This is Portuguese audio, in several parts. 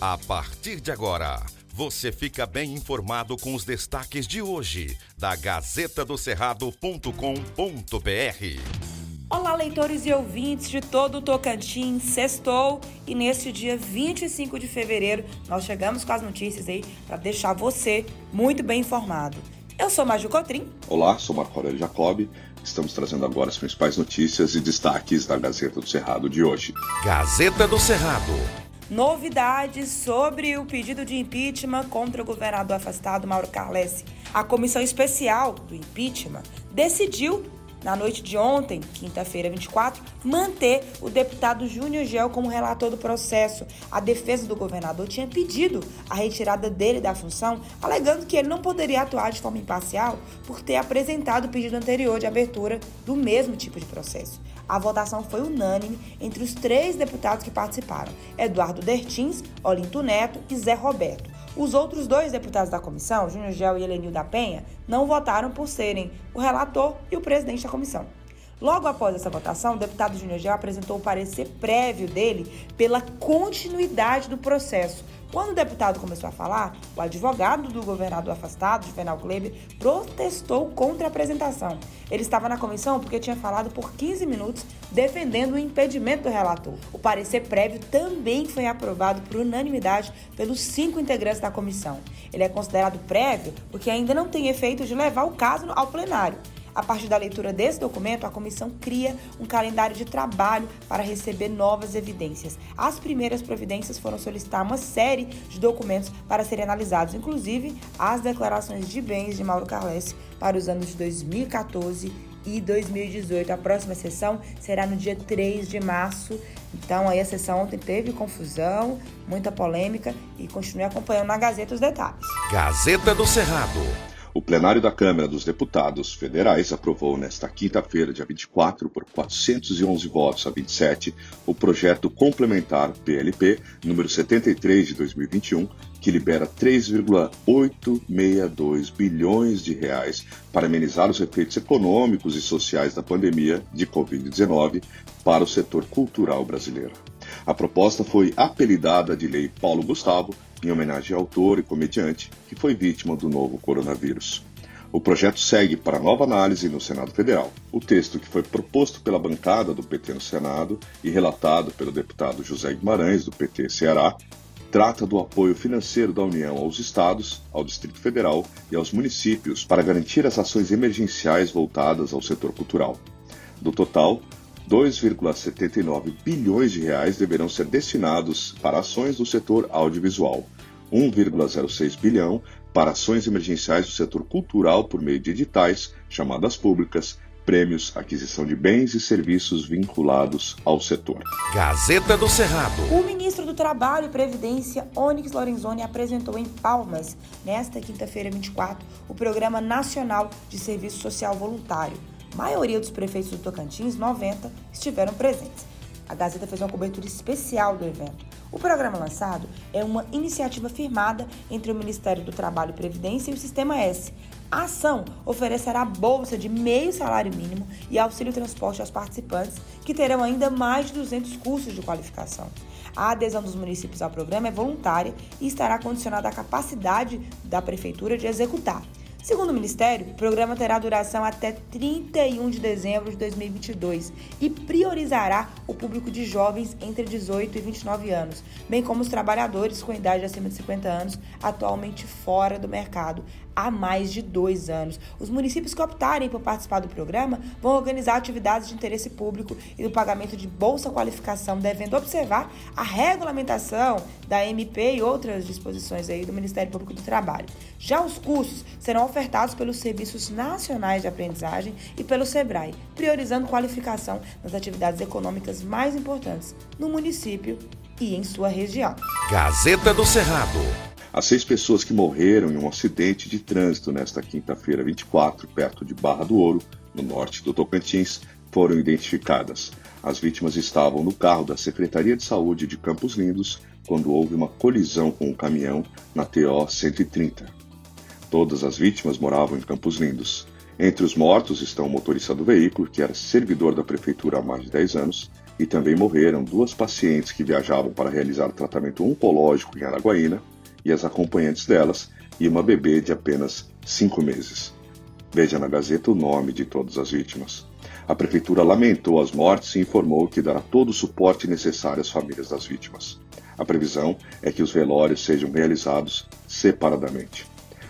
A partir de agora, você fica bem informado com os destaques de hoje da Gazeta do Cerrado.com.br. Olá, leitores e ouvintes de todo o Tocantins, sextou e neste dia 25 de fevereiro nós chegamos com as notícias aí para deixar você muito bem informado. Eu sou Maju Cotrim. Olá, sou Marco Aurélio Jacob. Estamos trazendo agora as principais notícias e destaques da Gazeta do Cerrado de hoje. Gazeta do Cerrado. Novidades sobre o pedido de impeachment contra o governador afastado Mauro Carlesse. A comissão especial do impeachment decidiu na noite de ontem, quinta-feira 24, manter o deputado Júnior Gel como relator do processo. A defesa do governador tinha pedido a retirada dele da função, alegando que ele não poderia atuar de forma imparcial por ter apresentado o pedido anterior de abertura do mesmo tipo de processo. A votação foi unânime entre os três deputados que participaram: Eduardo Dertins, Olinto Neto e Zé Roberto. Os outros dois deputados da comissão, Júnior Gel e Helenil da Penha, não votaram por serem o relator e o presidente da comissão. Logo após essa votação, o deputado Júnior Gel apresentou o parecer prévio dele pela continuidade do processo, quando o deputado começou a falar, o advogado do governador afastado, Juvenal Kleber, protestou contra a apresentação. Ele estava na comissão porque tinha falado por 15 minutos defendendo o impedimento do relator. O parecer prévio também foi aprovado por unanimidade pelos cinco integrantes da comissão. Ele é considerado prévio porque ainda não tem efeito de levar o caso ao plenário. A partir da leitura desse documento, a comissão cria um calendário de trabalho para receber novas evidências. As primeiras providências foram solicitar uma série de documentos para serem analisados, inclusive as declarações de bens de Mauro Carles para os anos de 2014 e 2018. A próxima sessão será no dia 3 de março. Então, aí a sessão ontem teve confusão, muita polêmica e continue acompanhando na Gazeta os detalhes. Gazeta do Cerrado. O plenário da Câmara dos Deputados Federais aprovou nesta quinta-feira, dia 24, por 411 votos a 27, o projeto complementar PLP número 73 de 2021, que libera 3,862 bilhões de reais para amenizar os efeitos econômicos e sociais da pandemia de COVID-19 para o setor cultural brasileiro. A proposta foi apelidada de Lei Paulo Gustavo em homenagem ao autor e comediante que foi vítima do novo coronavírus. O projeto segue para nova análise no Senado Federal. O texto, que foi proposto pela bancada do PT no Senado e relatado pelo deputado José Guimarães, do PT Ceará, trata do apoio financeiro da União aos estados, ao Distrito Federal e aos municípios para garantir as ações emergenciais voltadas ao setor cultural. Do total, 2,79 bilhões de reais deverão ser destinados para ações do setor audiovisual, 1,06 bilhão para ações emergenciais do setor cultural por meio de editais, chamadas públicas, prêmios, aquisição de bens e serviços vinculados ao setor. Gazeta do Cerrado. O ministro do Trabalho e Previdência, Onyx Lorenzoni, apresentou em Palmas, nesta quinta-feira 24, o Programa Nacional de Serviço Social Voluntário maioria dos prefeitos do Tocantins, 90, estiveram presentes. A Gazeta fez uma cobertura especial do evento. O programa lançado é uma iniciativa firmada entre o Ministério do Trabalho e Previdência e o Sistema S. A ação oferecerá bolsa de meio salário mínimo e auxílio transporte aos participantes, que terão ainda mais de 200 cursos de qualificação. A adesão dos municípios ao programa é voluntária e estará condicionada à capacidade da Prefeitura de executar. Segundo o Ministério, o programa terá duração até 31 de dezembro de 2022 e priorizará o público de jovens entre 18 e 29 anos, bem como os trabalhadores com idade acima de 50 anos atualmente fora do mercado há mais de dois anos. Os municípios que optarem por participar do programa vão organizar atividades de interesse público e do pagamento de bolsa qualificação, devendo observar a regulamentação da MP e outras disposições aí do Ministério Público do Trabalho. Já os cursos serão ofertados pelos Serviços Nacionais de Aprendizagem e pelo SEBRAE, priorizando qualificação nas atividades econômicas mais importantes no município e em sua região. Gazeta do Cerrado. As seis pessoas que morreram em um acidente de trânsito nesta quinta-feira 24, perto de Barra do Ouro, no norte do Tocantins, foram identificadas. As vítimas estavam no carro da Secretaria de Saúde de Campos Lindos quando houve uma colisão com um caminhão na TO 130. Todas as vítimas moravam em Campos Lindos. Entre os mortos estão o motorista do veículo, que era servidor da prefeitura há mais de 10 anos, e também morreram duas pacientes que viajavam para realizar tratamento oncológico em Araguaína e as acompanhantes delas e uma bebê de apenas cinco meses. Veja na Gazeta o nome de todas as vítimas. A prefeitura lamentou as mortes e informou que dará todo o suporte necessário às famílias das vítimas. A previsão é que os velórios sejam realizados separadamente.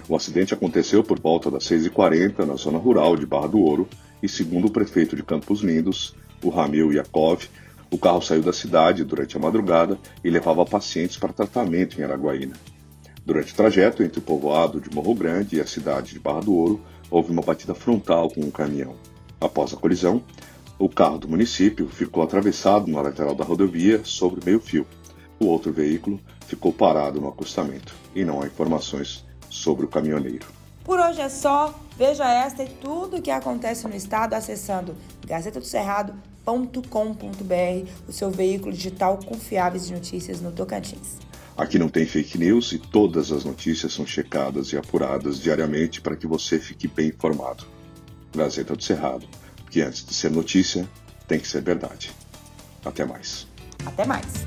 O acidente aconteceu por volta das 6h40 na zona rural de Barra do Ouro e, segundo o prefeito de Campos Lindos, o Ramil Yakov, o carro saiu da cidade durante a madrugada e levava pacientes para tratamento em Araguaína. Durante o trajeto entre o povoado de Morro Grande e a cidade de Barra do Ouro, houve uma batida frontal com um caminhão. Após a colisão, o carro do município ficou atravessado na lateral da rodovia sobre meio fio. O outro veículo ficou parado no acostamento e não há informações sobre o caminhoneiro. Por hoje é só. Veja esta e tudo o que acontece no estado acessando gazetadoscerrado.com.br, o seu veículo digital confiável de notícias no Tocantins. Aqui não tem fake news e todas as notícias são checadas e apuradas diariamente para que você fique bem informado. Gazeta do Cerrado, porque antes de ser notícia, tem que ser verdade. Até mais. Até mais.